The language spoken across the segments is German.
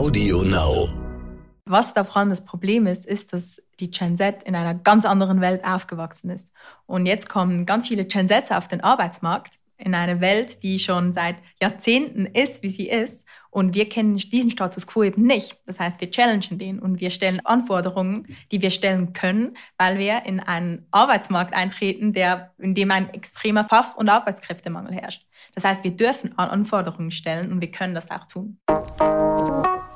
Audio Now. Was da vor allem das Problem ist, ist, dass die Gen Z in einer ganz anderen Welt aufgewachsen ist. Und jetzt kommen ganz viele Gen Zs auf den Arbeitsmarkt in eine Welt, die schon seit Jahrzehnten ist, wie sie ist. Und wir kennen diesen Status quo eben nicht. Das heißt, wir challengen den und wir stellen Anforderungen, die wir stellen können, weil wir in einen Arbeitsmarkt eintreten, der, in dem ein extremer Fach- und Arbeitskräftemangel herrscht. Das heißt, wir dürfen Anforderungen stellen und wir können das auch tun.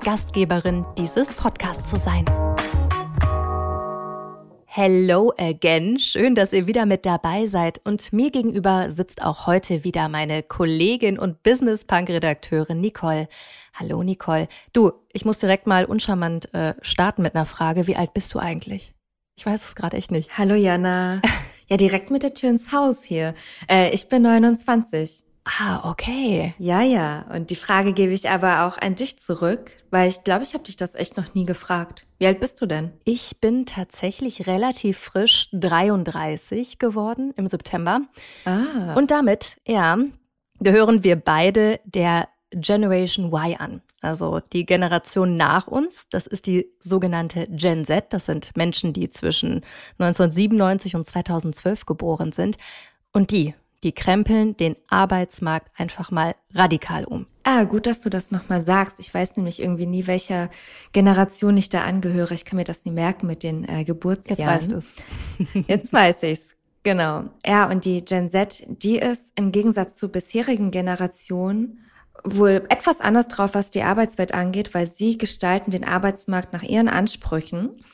Gastgeberin dieses Podcasts zu sein. Hello again. Schön, dass ihr wieder mit dabei seid. Und mir gegenüber sitzt auch heute wieder meine Kollegin und Business Punk Redakteurin Nicole. Hallo Nicole. Du, ich muss direkt mal uncharmant äh, starten mit einer Frage. Wie alt bist du eigentlich? Ich weiß es gerade echt nicht. Hallo Jana. Ja, direkt mit der Tür ins Haus hier. Äh, ich bin 29. Ah, okay. Ja, ja. Und die Frage gebe ich aber auch an dich zurück, weil ich glaube, ich habe dich das echt noch nie gefragt. Wie alt bist du denn? Ich bin tatsächlich relativ frisch 33 geworden im September. Ah. Und damit, ja, gehören wir beide der Generation Y an. Also die Generation nach uns, das ist die sogenannte Gen Z. Das sind Menschen, die zwischen 1997 und 2012 geboren sind. Und die die krempeln den Arbeitsmarkt einfach mal radikal um. Ah, gut, dass du das nochmal sagst. Ich weiß nämlich irgendwie nie, welcher Generation ich da angehöre. Ich kann mir das nie merken mit den äh, Geburtsjahren. Jetzt weißt du's. Jetzt weiß ich's. Genau. Ja, und die Gen Z, die ist im Gegensatz zu bisherigen Generationen wohl etwas anders drauf, was die Arbeitswelt angeht, weil sie gestalten den Arbeitsmarkt nach ihren Ansprüchen.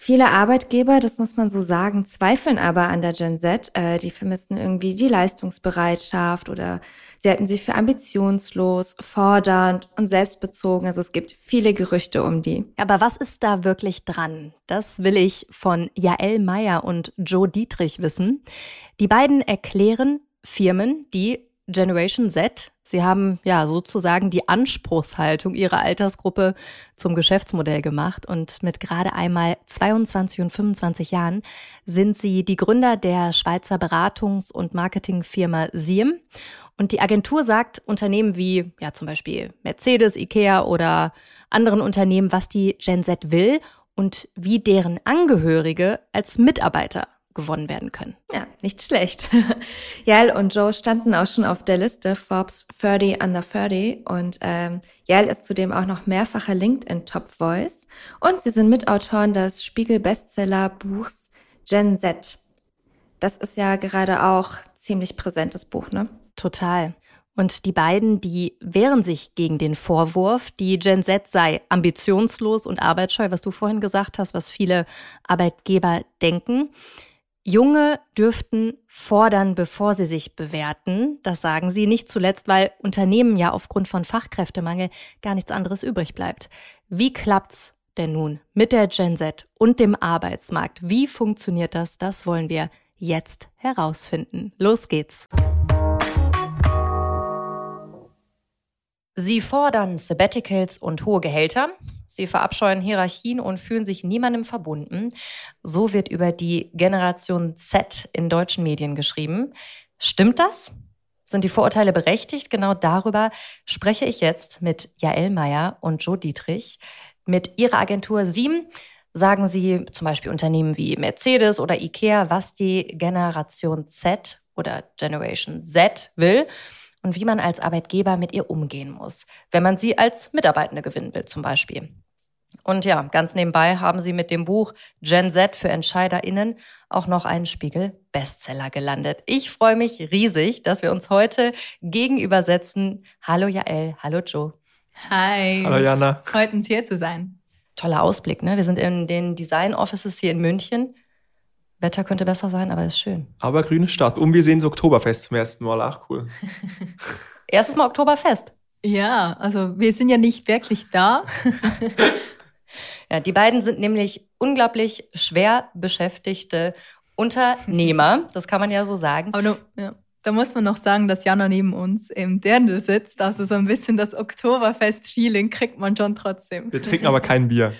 Viele Arbeitgeber, das muss man so sagen, zweifeln aber an der Gen Z. Äh, die vermissen irgendwie die Leistungsbereitschaft oder sie halten sie für ambitionslos, fordernd und selbstbezogen. Also es gibt viele Gerüchte um die. Aber was ist da wirklich dran? Das will ich von Jael Meyer und Joe Dietrich wissen. Die beiden erklären Firmen, die Generation Z. Sie haben ja sozusagen die Anspruchshaltung ihrer Altersgruppe zum Geschäftsmodell gemacht und mit gerade einmal 22 und 25 Jahren sind sie die Gründer der Schweizer Beratungs- und Marketingfirma Siem. Und die Agentur sagt Unternehmen wie ja zum Beispiel Mercedes, Ikea oder anderen Unternehmen, was die Gen Z will und wie deren Angehörige als Mitarbeiter gewonnen werden können. Ja, nicht schlecht. Yael und Joe standen auch schon auf der Liste Forbes 30 Under 30 und ähm, Yael ist zudem auch noch mehrfacher LinkedIn Top Voice und sie sind Mitautoren des Spiegel Bestseller Buchs Gen Z. Das ist ja gerade auch ziemlich präsentes Buch, ne? Total. Und die beiden, die wehren sich gegen den Vorwurf, die Gen Z sei ambitionslos und arbeitsscheu, was du vorhin gesagt hast, was viele Arbeitgeber denken. Junge dürften fordern, bevor sie sich bewerten. Das sagen sie nicht zuletzt, weil Unternehmen ja aufgrund von Fachkräftemangel gar nichts anderes übrig bleibt. Wie klappt's denn nun mit der Gen Z und dem Arbeitsmarkt? Wie funktioniert das? Das wollen wir jetzt herausfinden. Los geht's. Sie fordern Sabbaticals und hohe Gehälter. Sie verabscheuen Hierarchien und fühlen sich niemandem verbunden. So wird über die Generation Z in deutschen Medien geschrieben. Stimmt das? Sind die Vorurteile berechtigt? Genau darüber spreche ich jetzt mit Jael Meyer und Joe Dietrich. Mit ihrer Agentur Siem sagen sie zum Beispiel Unternehmen wie Mercedes oder Ikea, was die Generation Z oder Generation Z will und wie man als Arbeitgeber mit ihr umgehen muss, wenn man sie als Mitarbeitende gewinnen will zum Beispiel. Und ja, ganz nebenbei haben sie mit dem Buch Gen Z für EntscheiderInnen auch noch einen Spiegel-Bestseller gelandet. Ich freue mich riesig, dass wir uns heute gegenübersetzen. Hallo Jael, hallo Joe. Hi. Hallo Jana. Freut uns hier zu sein. Toller Ausblick, ne? Wir sind in den Design Offices hier in München. Wetter könnte besser sein, aber ist schön. Aber grüne Stadt. Und wir sehen das Oktoberfest zum ersten Mal, auch cool. Erstes Mal Oktoberfest. Ja, also wir sind ja nicht wirklich da. ja, die beiden sind nämlich unglaublich schwer beschäftigte Unternehmer, das kann man ja so sagen. Aber du, ja. Da muss man noch sagen, dass Jana neben uns im Dirndl sitzt. Also so ein bisschen das Oktoberfest-Feeling kriegt man schon trotzdem. Wir trinken aber kein Bier.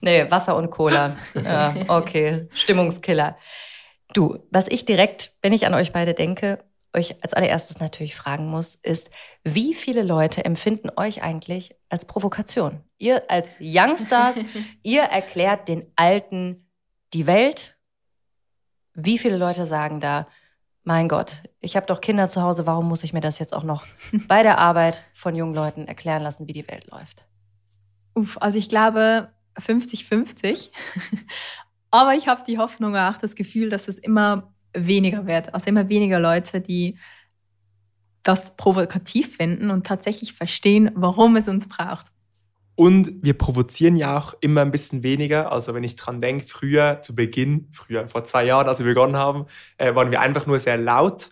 Nee, Wasser und Cola. Ja, okay, Stimmungskiller. Du, was ich direkt, wenn ich an euch beide denke, euch als allererstes natürlich fragen muss, ist, wie viele Leute empfinden euch eigentlich als Provokation? Ihr als Youngstars, ihr erklärt den Alten die Welt. Wie viele Leute sagen da, mein Gott, ich habe doch Kinder zu Hause, warum muss ich mir das jetzt auch noch bei der Arbeit von jungen Leuten erklären lassen, wie die Welt läuft? Uff, also ich glaube 50-50. Aber ich habe die Hoffnung auch das Gefühl, dass es immer weniger wird. Also immer weniger Leute, die das provokativ finden und tatsächlich verstehen, warum es uns braucht. Und wir provozieren ja auch immer ein bisschen weniger. Also wenn ich dran denke, früher zu Beginn, früher vor zwei Jahren, als wir begonnen haben, äh, waren wir einfach nur sehr laut.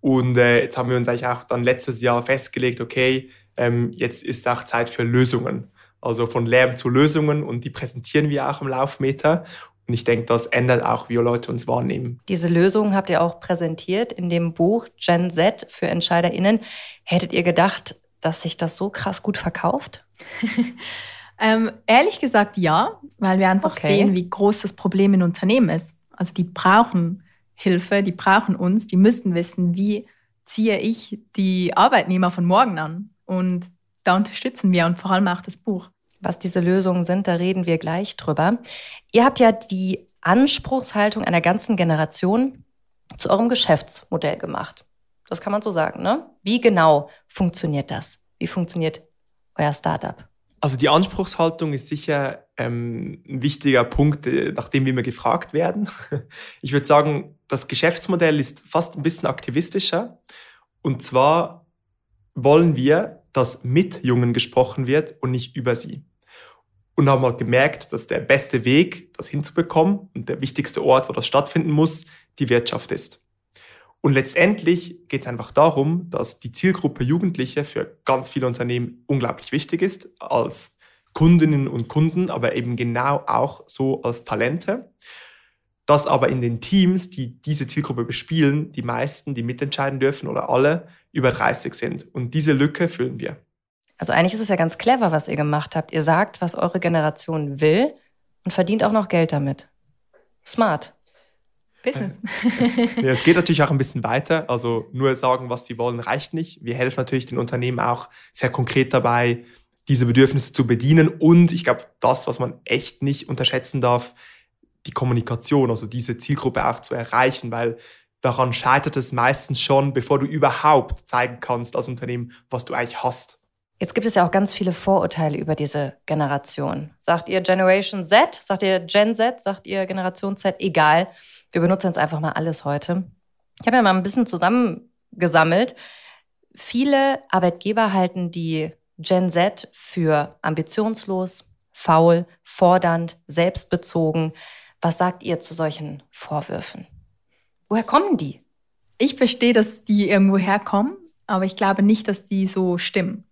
Und äh, jetzt haben wir uns eigentlich auch dann letztes Jahr festgelegt, okay, ähm, jetzt ist auch Zeit für Lösungen. Also von Lärm zu Lösungen und die präsentieren wir auch im Laufmeter. Und ich denke, das ändert auch, wie Leute uns wahrnehmen. Diese Lösungen habt ihr auch präsentiert in dem Buch Gen Z für EntscheiderInnen. Hättet ihr gedacht, dass sich das so krass gut verkauft? ähm, ehrlich gesagt ja, weil wir einfach okay. sehen, wie groß das Problem in Unternehmen ist. Also die brauchen Hilfe, die brauchen uns, die müssen wissen, wie ziehe ich die Arbeitnehmer von morgen an. Und da unterstützen wir und vor allem auch das Buch. Was diese Lösungen sind, da reden wir gleich drüber. Ihr habt ja die Anspruchshaltung einer ganzen Generation zu eurem Geschäftsmodell gemacht. Das kann man so sagen, ne? Wie genau funktioniert das? Wie funktioniert euer Startup? Also die Anspruchshaltung ist sicher ähm, ein wichtiger Punkt, äh, nach dem wir immer gefragt werden. Ich würde sagen, das Geschäftsmodell ist fast ein bisschen aktivistischer. Und zwar wollen wir, dass mit Jungen gesprochen wird und nicht über sie und haben halt gemerkt, dass der beste Weg, das hinzubekommen und der wichtigste Ort, wo das stattfinden muss, die Wirtschaft ist. Und letztendlich geht es einfach darum, dass die Zielgruppe Jugendliche für ganz viele Unternehmen unglaublich wichtig ist, als Kundinnen und Kunden, aber eben genau auch so als Talente. Dass aber in den Teams, die diese Zielgruppe bespielen, die meisten, die mitentscheiden dürfen oder alle, über 30 sind. Und diese Lücke füllen wir. Also eigentlich ist es ja ganz clever, was ihr gemacht habt. Ihr sagt, was eure Generation will und verdient auch noch Geld damit. Smart. Business. ja, es geht natürlich auch ein bisschen weiter. Also nur sagen, was sie wollen, reicht nicht. Wir helfen natürlich den Unternehmen auch sehr konkret dabei, diese Bedürfnisse zu bedienen. Und ich glaube, das, was man echt nicht unterschätzen darf, die Kommunikation, also diese Zielgruppe auch zu erreichen, weil daran scheitert es meistens schon, bevor du überhaupt zeigen kannst als Unternehmen, was du eigentlich hast. Jetzt gibt es ja auch ganz viele Vorurteile über diese Generation. Sagt ihr Generation Z? Sagt ihr Gen Z? Sagt ihr Generation Z? Egal. Wir benutzen jetzt einfach mal alles heute. Ich habe ja mal ein bisschen zusammengesammelt. Viele Arbeitgeber halten die Gen Z für ambitionslos, faul, fordernd, selbstbezogen. Was sagt ihr zu solchen Vorwürfen? Woher kommen die? Ich verstehe, dass die irgendwo herkommen, aber ich glaube nicht, dass die so stimmen.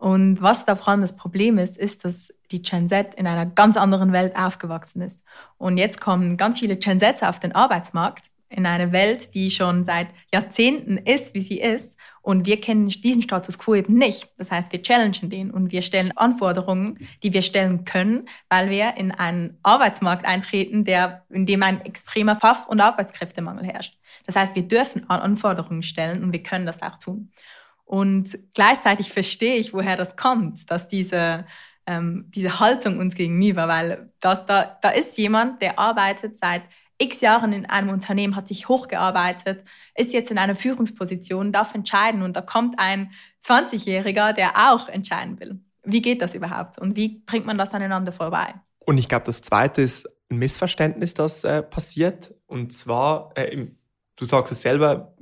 Und was da vor allem das Problem ist, ist, dass die Gen Z in einer ganz anderen Welt aufgewachsen ist. Und jetzt kommen ganz viele Gen Zs auf den Arbeitsmarkt in eine Welt, die schon seit Jahrzehnten ist, wie sie ist. Und wir kennen diesen Status quo eben nicht. Das heißt, wir challengen den und wir stellen Anforderungen, die wir stellen können, weil wir in einen Arbeitsmarkt eintreten, der, in dem ein extremer Fach- und Arbeitskräftemangel herrscht. Das heißt, wir dürfen Anforderungen stellen und wir können das auch tun. Und gleichzeitig verstehe ich, woher das kommt, dass diese, ähm, diese Haltung uns gegenüber, weil das, da, da ist jemand, der arbeitet seit x Jahren in einem Unternehmen, hat sich hochgearbeitet, ist jetzt in einer Führungsposition, darf entscheiden und da kommt ein 20-Jähriger, der auch entscheiden will. Wie geht das überhaupt und wie bringt man das aneinander vorbei? Und ich glaube, das Zweite ist ein Missverständnis, das äh, passiert. Und zwar, äh, du sagst es selber,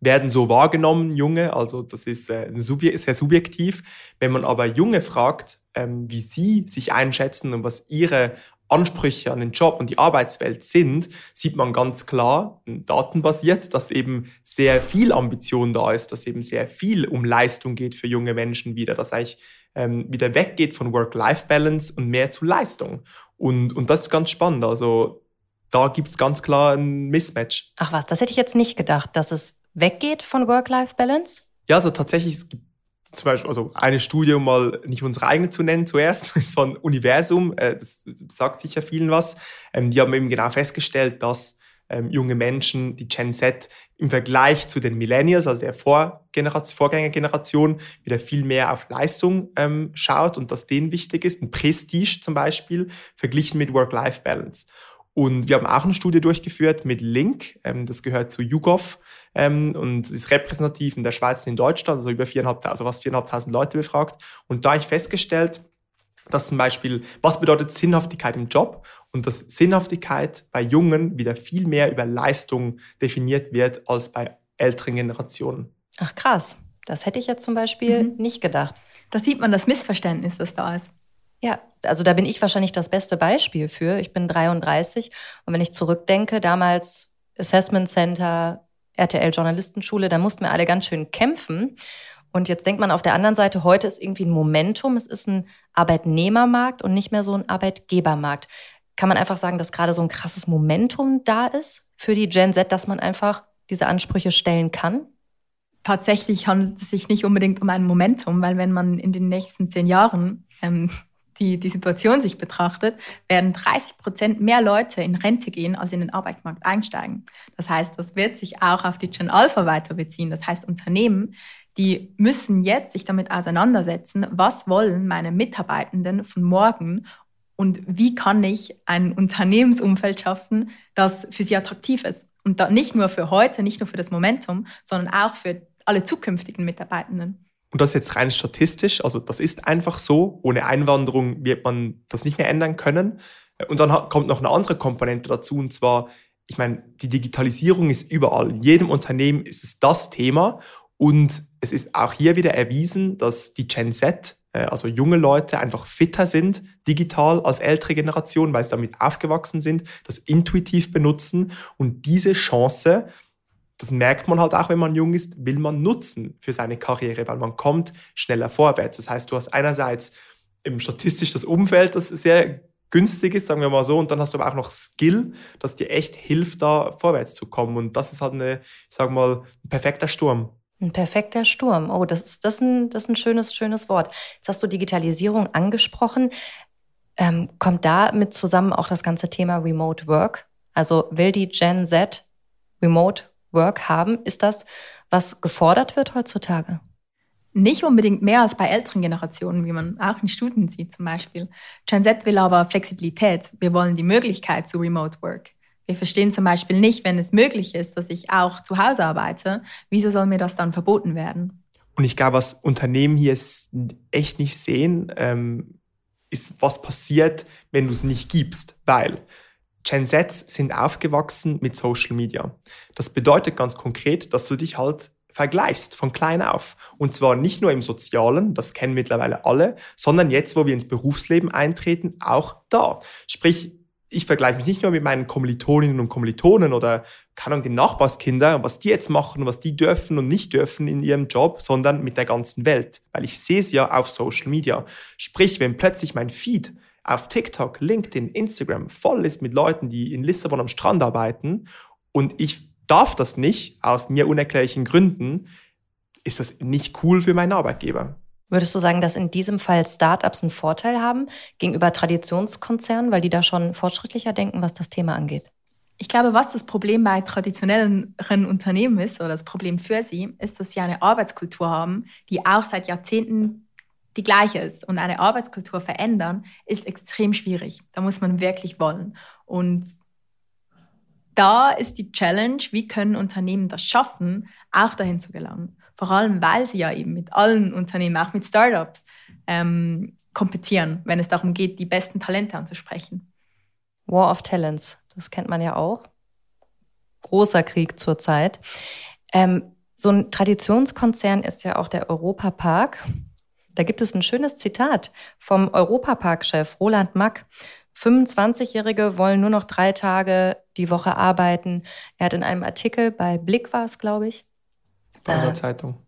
werden so wahrgenommen, Junge. Also das ist äh, sehr subjektiv. Wenn man aber Junge fragt, ähm, wie sie sich einschätzen und was ihre Ansprüche an den Job und die Arbeitswelt sind, sieht man ganz klar, datenbasiert, dass eben sehr viel Ambition da ist, dass eben sehr viel um Leistung geht für junge Menschen wieder, dass eigentlich ähm, wieder weggeht von Work-Life-Balance und mehr zu Leistung. Und, und das ist ganz spannend. Also da gibt es ganz klar ein Mismatch. Ach was, das hätte ich jetzt nicht gedacht, dass es weggeht von Work-Life-Balance? Ja, also tatsächlich, es gibt zum Beispiel, also eine Studie, um mal nicht unsere eigene zu nennen zuerst, ist von Universum, äh, das sagt sicher vielen was. Ähm, die haben eben genau festgestellt, dass ähm, junge Menschen, die Gen Z, im Vergleich zu den Millennials, also der Vorgängergeneration, wieder viel mehr auf Leistung ähm, schaut und dass denen wichtig ist, ein Prestige zum Beispiel, verglichen mit Work-Life-Balance. Und wir haben auch eine Studie durchgeführt mit Link, ähm, das gehört zu YouGov ähm, und ist repräsentativ in der Schweiz und in Deutschland, also über 4.500, also was 4.500 Leute befragt. Und da habe ich festgestellt, dass zum Beispiel, was bedeutet Sinnhaftigkeit im Job? Und dass Sinnhaftigkeit bei Jungen wieder viel mehr über Leistung definiert wird als bei älteren Generationen. Ach krass, das hätte ich jetzt zum Beispiel mhm. nicht gedacht. Da sieht man das Missverständnis, das da ist. Ja, also da bin ich wahrscheinlich das beste Beispiel für. Ich bin 33 und wenn ich zurückdenke, damals Assessment Center, RTL Journalistenschule, da mussten wir alle ganz schön kämpfen. Und jetzt denkt man auf der anderen Seite, heute ist irgendwie ein Momentum, es ist ein Arbeitnehmermarkt und nicht mehr so ein Arbeitgebermarkt. Kann man einfach sagen, dass gerade so ein krasses Momentum da ist für die Gen Z, dass man einfach diese Ansprüche stellen kann? Tatsächlich handelt es sich nicht unbedingt um ein Momentum, weil wenn man in den nächsten zehn Jahren ähm, die, die Situation sich betrachtet, werden 30 Prozent mehr Leute in Rente gehen, als in den Arbeitsmarkt einsteigen. Das heißt, das wird sich auch auf die Gen Alpha weiter beziehen. Das heißt, Unternehmen, die müssen jetzt sich damit auseinandersetzen, was wollen meine Mitarbeitenden von morgen und wie kann ich ein Unternehmensumfeld schaffen, das für sie attraktiv ist. Und da nicht nur für heute, nicht nur für das Momentum, sondern auch für alle zukünftigen Mitarbeitenden. Und das jetzt rein statistisch, also das ist einfach so. Ohne Einwanderung wird man das nicht mehr ändern können. Und dann kommt noch eine andere Komponente dazu, und zwar, ich meine, die Digitalisierung ist überall. In jedem Unternehmen ist es das Thema. Und es ist auch hier wieder erwiesen, dass die Gen Z, äh, also junge Leute, einfach fitter sind digital als ältere Generation, weil sie damit aufgewachsen sind, das intuitiv benutzen und diese Chance das merkt man halt auch, wenn man jung ist, will man nutzen für seine Karriere, weil man kommt schneller vorwärts. Das heißt, du hast einerseits im statistisch das Umfeld, das sehr günstig ist, sagen wir mal so, und dann hast du aber auch noch Skill, das dir echt hilft, da vorwärts zu kommen. Und das ist halt eine, ich sag mal, ein perfekter Sturm. Ein perfekter Sturm. Oh, das ist, das ist, ein, das ist ein schönes, schönes Wort. Jetzt hast du Digitalisierung angesprochen. Ähm, kommt da mit zusammen auch das ganze Thema Remote Work? Also will die Gen Z Remote Work haben. Ist das, was gefordert wird heutzutage? Nicht unbedingt mehr als bei älteren Generationen, wie man auch in Studien sieht zum Beispiel. Gen Z will aber Flexibilität. Wir wollen die Möglichkeit zu Remote Work. Wir verstehen zum Beispiel nicht, wenn es möglich ist, dass ich auch zu Hause arbeite, wieso soll mir das dann verboten werden? Und ich glaube, was Unternehmen hier echt nicht sehen, ähm, ist, was passiert, wenn du es nicht gibst. Weil Gen Zs sind aufgewachsen mit Social Media. Das bedeutet ganz konkret, dass du dich halt vergleichst von klein auf. Und zwar nicht nur im Sozialen, das kennen mittlerweile alle, sondern jetzt, wo wir ins Berufsleben eintreten, auch da. Sprich, ich vergleiche mich nicht nur mit meinen Kommilitoninnen und Kommilitonen oder keine Ahnung, den Nachbarskinder, was die jetzt machen, was die dürfen und nicht dürfen in ihrem Job, sondern mit der ganzen Welt. Weil ich sehe es ja auf Social Media. Sprich, wenn plötzlich mein Feed auf TikTok, LinkedIn, Instagram voll ist mit Leuten, die in Lissabon am Strand arbeiten und ich darf das nicht aus mir unerklärlichen Gründen, ist das nicht cool für meinen Arbeitgeber. Würdest du sagen, dass in diesem Fall Startups einen Vorteil haben gegenüber Traditionskonzernen, weil die da schon fortschrittlicher denken, was das Thema angeht? Ich glaube, was das Problem bei traditionellen Unternehmen ist, oder das Problem für sie, ist, dass sie eine Arbeitskultur haben, die auch seit Jahrzehnten die gleiche ist. Und eine Arbeitskultur verändern ist extrem schwierig. Da muss man wirklich wollen. Und da ist die Challenge, wie können Unternehmen das schaffen, auch dahin zu gelangen. Vor allem, weil sie ja eben mit allen Unternehmen, auch mit Startups, ähm, kompetieren, wenn es darum geht, die besten Talente anzusprechen. War of Talents, das kennt man ja auch. Großer Krieg zurzeit. Ähm, so ein Traditionskonzern ist ja auch der Europapark. Da gibt es ein schönes Zitat vom Europapark-Chef Roland Mack. 25-Jährige wollen nur noch drei Tage die Woche arbeiten. Er hat in einem Artikel bei Blick war es, glaube ich. Bei der äh, Zeitung.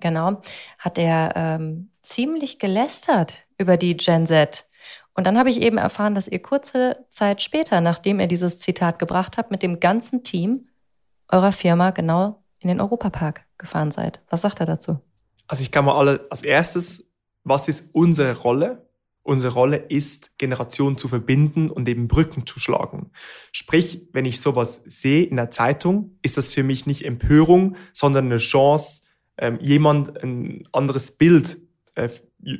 Genau, hat er ähm, ziemlich gelästert über die Gen Z. Und dann habe ich eben erfahren, dass ihr kurze Zeit später, nachdem ihr dieses Zitat gebracht habt, mit dem ganzen Team eurer Firma genau in den Europapark gefahren seid. Was sagt er dazu? Also ich kann mal alle als erstes, was ist unsere Rolle? Unsere Rolle ist, Generationen zu verbinden und eben Brücken zu schlagen. Sprich, wenn ich sowas sehe in der Zeitung, ist das für mich nicht Empörung, sondern eine Chance, ähm, jemand ein anderes Bild äh,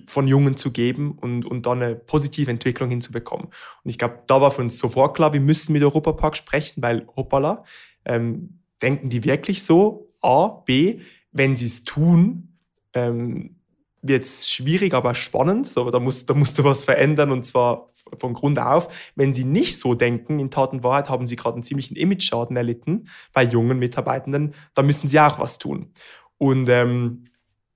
von Jungen zu geben und, und dann eine positive Entwicklung hinzubekommen. Und ich glaube, da war für uns sofort klar, wir müssen mit Europapark sprechen, weil hoppala, ähm, denken die wirklich so? A, B, wenn sie es tun, ähm, wird schwierig, aber spannend. So, da, muss, da musst du was verändern und zwar von Grund auf. Wenn sie nicht so denken, in Tat und Wahrheit haben sie gerade einen ziemlichen Image-Schaden erlitten bei jungen Mitarbeitenden, da müssen sie auch was tun. Und ähm,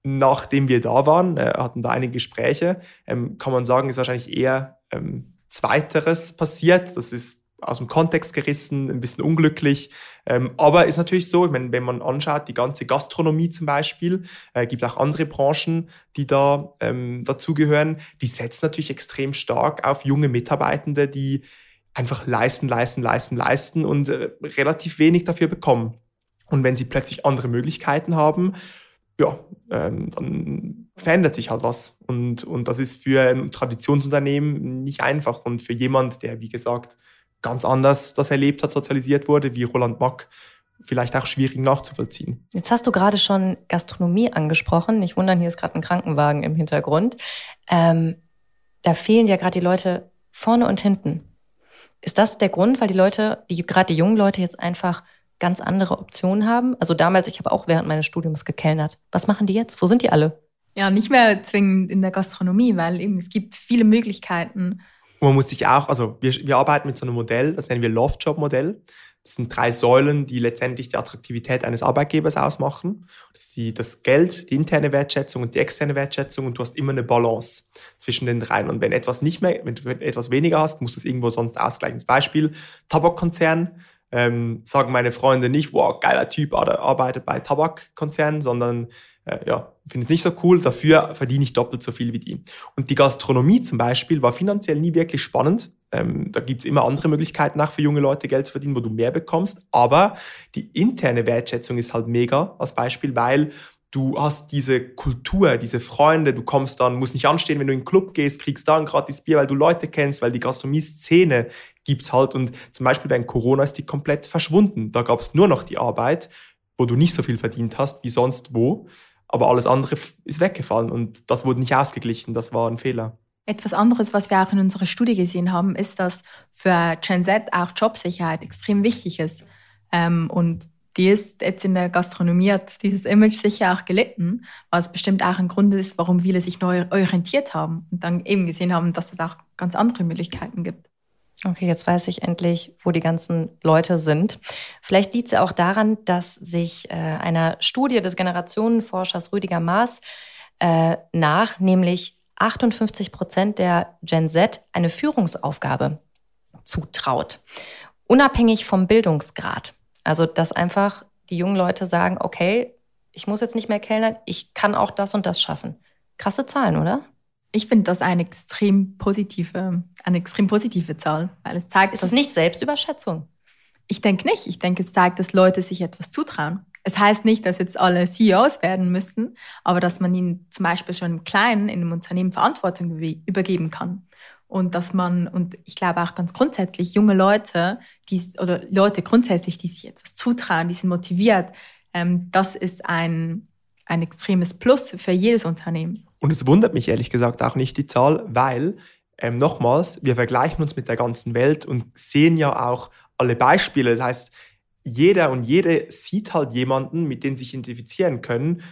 nachdem wir da waren, äh, hatten da einige Gespräche, ähm, kann man sagen, ist wahrscheinlich eher ähm, Zweiteres passiert. Das ist aus dem Kontext gerissen, ein bisschen unglücklich. Ähm, aber ist natürlich so, ich meine, wenn man anschaut, die ganze Gastronomie zum Beispiel, äh, gibt auch andere Branchen, die da ähm, dazugehören, die setzen natürlich extrem stark auf junge Mitarbeitende, die einfach leisten, leisten, leisten, leisten und äh, relativ wenig dafür bekommen. Und wenn sie plötzlich andere Möglichkeiten haben, ja, ähm, dann verändert sich halt was. Und, und das ist für ein Traditionsunternehmen nicht einfach. Und für jemand, der, wie gesagt, ganz anders das erlebt hat, sozialisiert wurde, wie Roland Mack, vielleicht auch schwierig nachzuvollziehen. Jetzt hast du gerade schon Gastronomie angesprochen. Nicht wundern, hier ist gerade ein Krankenwagen im Hintergrund. Ähm, da fehlen ja gerade die Leute vorne und hinten. Ist das der Grund, weil die Leute, die gerade die jungen Leute jetzt einfach ganz andere Optionen haben? Also damals, ich habe auch während meines Studiums gekellnert. Was machen die jetzt? Wo sind die alle? Ja, nicht mehr zwingend in der Gastronomie, weil eben es gibt viele Möglichkeiten, und man muss sich auch, also wir, wir arbeiten mit so einem Modell, das nennen wir Loft-Job-Modell. Das sind drei Säulen, die letztendlich die Attraktivität eines Arbeitgebers ausmachen. Das ist die, das Geld, die interne Wertschätzung und die externe Wertschätzung und du hast immer eine Balance zwischen den dreien. Und wenn etwas nicht mehr, wenn du etwas weniger hast, musst du es irgendwo sonst ausgleichen. Zum Beispiel Tabakkonzern, ähm, sagen meine Freunde nicht, wow, geiler Typ, arbeitet bei Tabakkonzernen, sondern äh, ja, finde es nicht so cool, dafür verdiene ich doppelt so viel wie die. Und die Gastronomie zum Beispiel war finanziell nie wirklich spannend. Ähm, da gibt es immer andere Möglichkeiten nach für junge Leute Geld zu verdienen, wo du mehr bekommst. Aber die interne Wertschätzung ist halt mega als Beispiel, weil du hast diese Kultur, diese Freunde, du kommst dann, musst nicht anstehen, wenn du in den Club gehst, kriegst da ein gratis Bier, weil du Leute kennst, weil die Gastronomie-Szene gibt's halt und zum Beispiel während Corona ist die komplett verschwunden. Da gab's nur noch die Arbeit, wo du nicht so viel verdient hast wie sonst wo aber alles andere ist weggefallen und das wurde nicht ausgeglichen, das war ein Fehler. Etwas anderes, was wir auch in unserer Studie gesehen haben, ist, dass für Gen Z auch Jobsicherheit extrem wichtig ist. Ähm, und die ist jetzt in der Gastronomie hat dieses Image sicher auch gelitten, was bestimmt auch ein Grund ist, warum viele sich neu orientiert haben und dann eben gesehen haben, dass es auch ganz andere Möglichkeiten gibt. Okay, jetzt weiß ich endlich, wo die ganzen Leute sind. Vielleicht liegt es ja auch daran, dass sich äh, einer Studie des Generationenforschers Rüdiger Maas äh, nach, nämlich 58 Prozent der Gen Z eine Führungsaufgabe zutraut. Unabhängig vom Bildungsgrad. Also, dass einfach die jungen Leute sagen, okay, ich muss jetzt nicht mehr kellnern, ich kann auch das und das schaffen. Krasse Zahlen, oder? Ich finde das eine extrem positive, eine extrem positive Zahl, weil es zeigt, es ist nicht Selbstüberschätzung. Ich denke nicht. Ich denke, es zeigt, dass Leute sich etwas zutrauen. Es heißt nicht, dass jetzt alle CEOs werden müssen, aber dass man ihnen zum Beispiel schon im Kleinen in einem Unternehmen Verantwortung übergeben kann. Und dass man, und ich glaube auch ganz grundsätzlich, junge Leute, die, oder Leute grundsätzlich, die sich etwas zutrauen, die sind motiviert, ähm, das ist ein, ein extremes Plus für jedes Unternehmen. Und es wundert mich ehrlich gesagt auch nicht die Zahl, weil ähm, nochmals, wir vergleichen uns mit der ganzen Welt und sehen ja auch alle Beispiele. Das heißt, jeder und jede sieht halt jemanden, mit dem sich identifizieren können,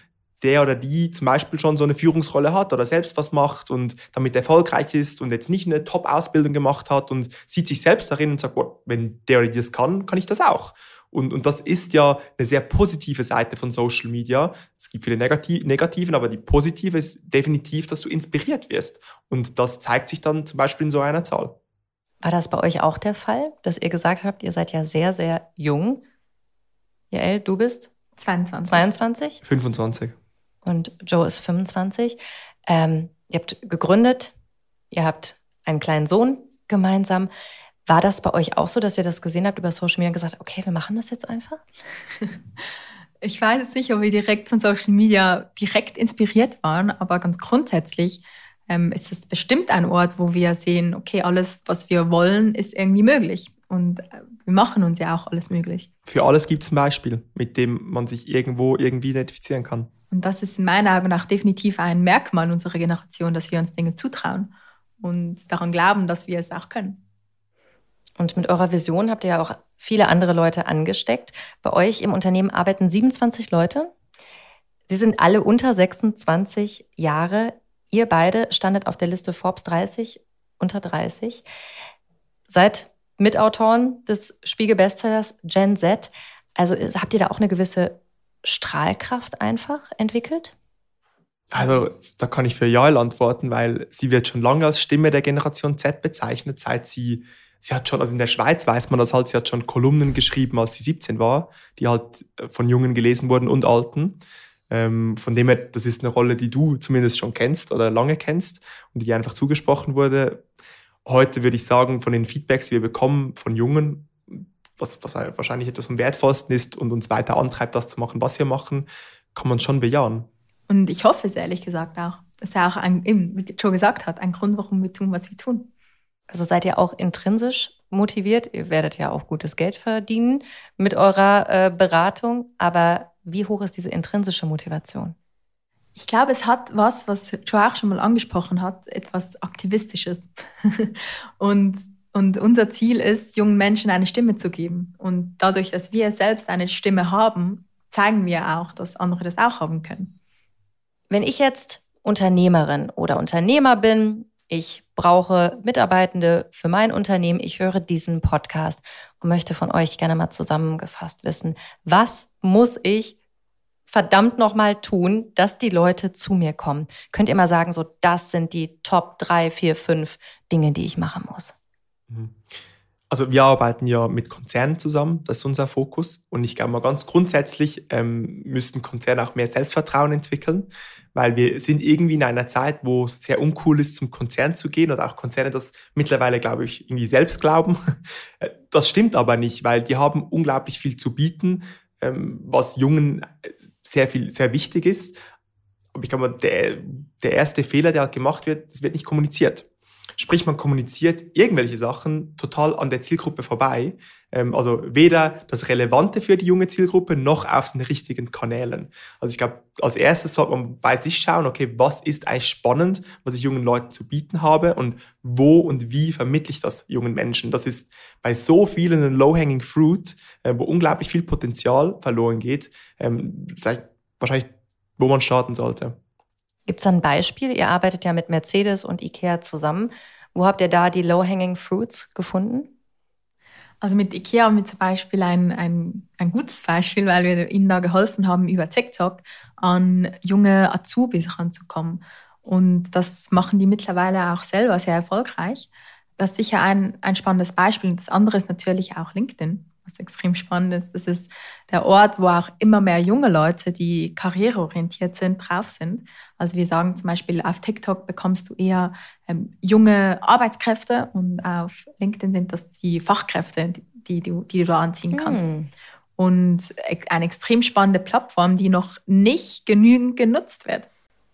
der oder die zum Beispiel schon so eine Führungsrolle hat oder selbst was macht und damit erfolgreich ist und jetzt nicht eine Top-Ausbildung gemacht hat und sieht sich selbst darin und sagt, wenn der oder die das kann, kann ich das auch. Und, und das ist ja eine sehr positive Seite von Social Media. Es gibt viele Negativ Negativen, aber die positive ist definitiv, dass du inspiriert wirst. Und das zeigt sich dann zum Beispiel in so einer Zahl. War das bei euch auch der Fall, dass ihr gesagt habt, ihr seid ja sehr, sehr jung? Jael, du bist? 22. 22? 25. Und Joe ist 25. Ähm, ihr habt gegründet, ihr habt einen kleinen Sohn gemeinsam. War das bei euch auch so, dass ihr das gesehen habt über Social Media und gesagt, okay, wir machen das jetzt einfach? Ich weiß es nicht, ob wir direkt von Social Media direkt inspiriert waren, aber ganz grundsätzlich ähm, ist es bestimmt ein Ort, wo wir sehen, okay, alles, was wir wollen, ist irgendwie möglich. Und äh, wir machen uns ja auch alles möglich. Für alles gibt es ein Beispiel, mit dem man sich irgendwo irgendwie identifizieren kann. Und das ist in meinen Augen auch definitiv ein Merkmal unserer Generation, dass wir uns Dinge zutrauen und daran glauben, dass wir es auch können. Und mit eurer Vision habt ihr ja auch viele andere Leute angesteckt. Bei euch im Unternehmen arbeiten 27 Leute. Sie sind alle unter 26 Jahre. Ihr beide standet auf der Liste Forbes 30 unter 30. Seid Mitautoren des Spiegel-Bestsellers Gen Z. Also habt ihr da auch eine gewisse Strahlkraft einfach entwickelt? Also, da kann ich für Jael antworten, weil sie wird schon lange als Stimme der Generation Z bezeichnet, seit sie, sie hat schon, also in der Schweiz weiß man das halt, sie hat schon Kolumnen geschrieben, als sie 17 war, die halt äh, von Jungen gelesen wurden und Alten. Ähm, von dem her, das ist eine Rolle, die du zumindest schon kennst oder lange kennst und die einfach zugesprochen wurde. Heute würde ich sagen, von den Feedbacks, die wir bekommen von Jungen, was, was wahrscheinlich etwas am wertvollsten ist und uns weiter antreibt, das zu machen, was wir machen, kann man schon bejahen. Und ich hoffe es ehrlich gesagt auch. Das ist ja auch, ein, wie Joe gesagt hat, ein Grund, warum wir tun, was wir tun. Also seid ihr auch intrinsisch motiviert? Ihr werdet ja auch gutes Geld verdienen mit eurer äh, Beratung. Aber wie hoch ist diese intrinsische Motivation? Ich glaube, es hat was, was Joe auch schon mal angesprochen hat, etwas Aktivistisches. und, und unser Ziel ist, jungen Menschen eine Stimme zu geben. Und dadurch, dass wir selbst eine Stimme haben, zeigen wir auch, dass andere das auch haben können. Wenn ich jetzt Unternehmerin oder Unternehmer bin, ich brauche Mitarbeitende für mein Unternehmen, ich höre diesen Podcast und möchte von euch gerne mal zusammengefasst wissen, was muss ich verdammt nochmal tun, dass die Leute zu mir kommen? Könnt ihr mal sagen, so das sind die Top drei, vier, fünf Dinge, die ich machen muss? Mhm. Also wir arbeiten ja mit Konzernen zusammen, das ist unser Fokus. Und ich glaube mal ganz grundsätzlich ähm, müssten Konzerne auch mehr Selbstvertrauen entwickeln, weil wir sind irgendwie in einer Zeit, wo es sehr uncool ist, zum Konzern zu gehen oder auch Konzerne das mittlerweile, glaube ich, irgendwie selbst glauben. Das stimmt aber nicht, weil die haben unglaublich viel zu bieten, ähm, was Jungen sehr viel, sehr wichtig ist. Aber ich glaube, der, der erste Fehler, der halt gemacht wird, das wird nicht kommuniziert. Sprich, man kommuniziert irgendwelche Sachen total an der Zielgruppe vorbei. Ähm, also weder das Relevante für die junge Zielgruppe noch auf den richtigen Kanälen. Also ich glaube, als erstes sollte man bei sich schauen, okay, was ist eigentlich spannend, was ich jungen Leuten zu bieten habe und wo und wie vermittle ich das jungen Menschen. Das ist bei so vielen ein Low-Hanging Fruit, äh, wo unglaublich viel Potenzial verloren geht, ähm, wahrscheinlich, wo man starten sollte. Gibt es ein Beispiel? Ihr arbeitet ja mit Mercedes und IKEA zusammen. Wo habt ihr da die Low-Hanging Fruits gefunden? Also mit IKEA haben wir zum Beispiel ein, ein, ein gutes Beispiel, weil wir ihnen da geholfen haben, über TikTok an junge Azubis ranzukommen. Und das machen die mittlerweile auch selber sehr erfolgreich. Das ist sicher ein, ein spannendes Beispiel. Und das andere ist natürlich auch LinkedIn was extrem spannend ist. Das ist der Ort, wo auch immer mehr junge Leute, die karriereorientiert sind, drauf sind. Also wir sagen zum Beispiel, auf TikTok bekommst du eher ähm, junge Arbeitskräfte und auf LinkedIn sind das die Fachkräfte, die, die, die du da anziehen kannst. Hm. Und eine extrem spannende Plattform, die noch nicht genügend genutzt wird.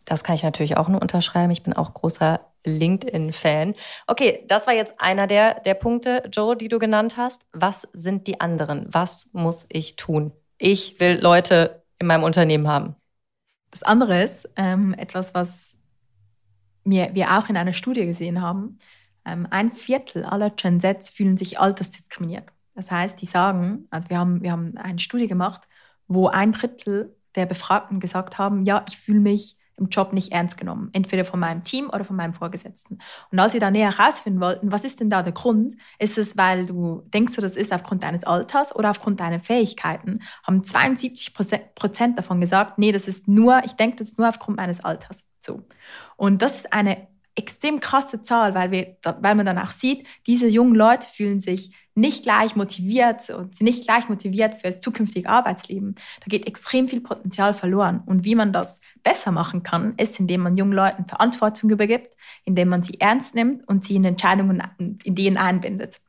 Das kann ich natürlich auch nur unterschreiben. Ich bin auch großer LinkedIn-Fan. Okay, das war jetzt einer der, der Punkte, Joe, die du genannt hast. Was sind die anderen? Was muss ich tun? Ich will Leute in meinem Unternehmen haben. Das andere ist ähm, etwas, was wir, wir auch in einer Studie gesehen haben. Ähm, ein Viertel aller Gen Zs fühlen sich altersdiskriminiert. Das heißt, die sagen, also wir haben, wir haben eine Studie gemacht, wo ein Drittel der Befragten gesagt haben, ja, ich fühle mich im Job nicht ernst genommen, entweder von meinem Team oder von meinem Vorgesetzten. Und als wir da näher herausfinden wollten, was ist denn da der Grund, ist es, weil du denkst, du, das ist aufgrund deines Alters oder aufgrund deiner Fähigkeiten, haben 72 Prozent davon gesagt, nee, das ist nur, ich denke, das ist nur aufgrund meines Alters so. Und das ist eine extrem krasse Zahl, weil, wir, weil man dann auch sieht, diese jungen Leute fühlen sich nicht gleich motiviert und nicht gleich motiviert für das zukünftige Arbeitsleben. Da geht extrem viel Potenzial verloren. Und wie man das besser machen kann, ist, indem man jungen Leuten Verantwortung übergibt, indem man sie ernst nimmt und sie in Entscheidungen und Ideen einbindet.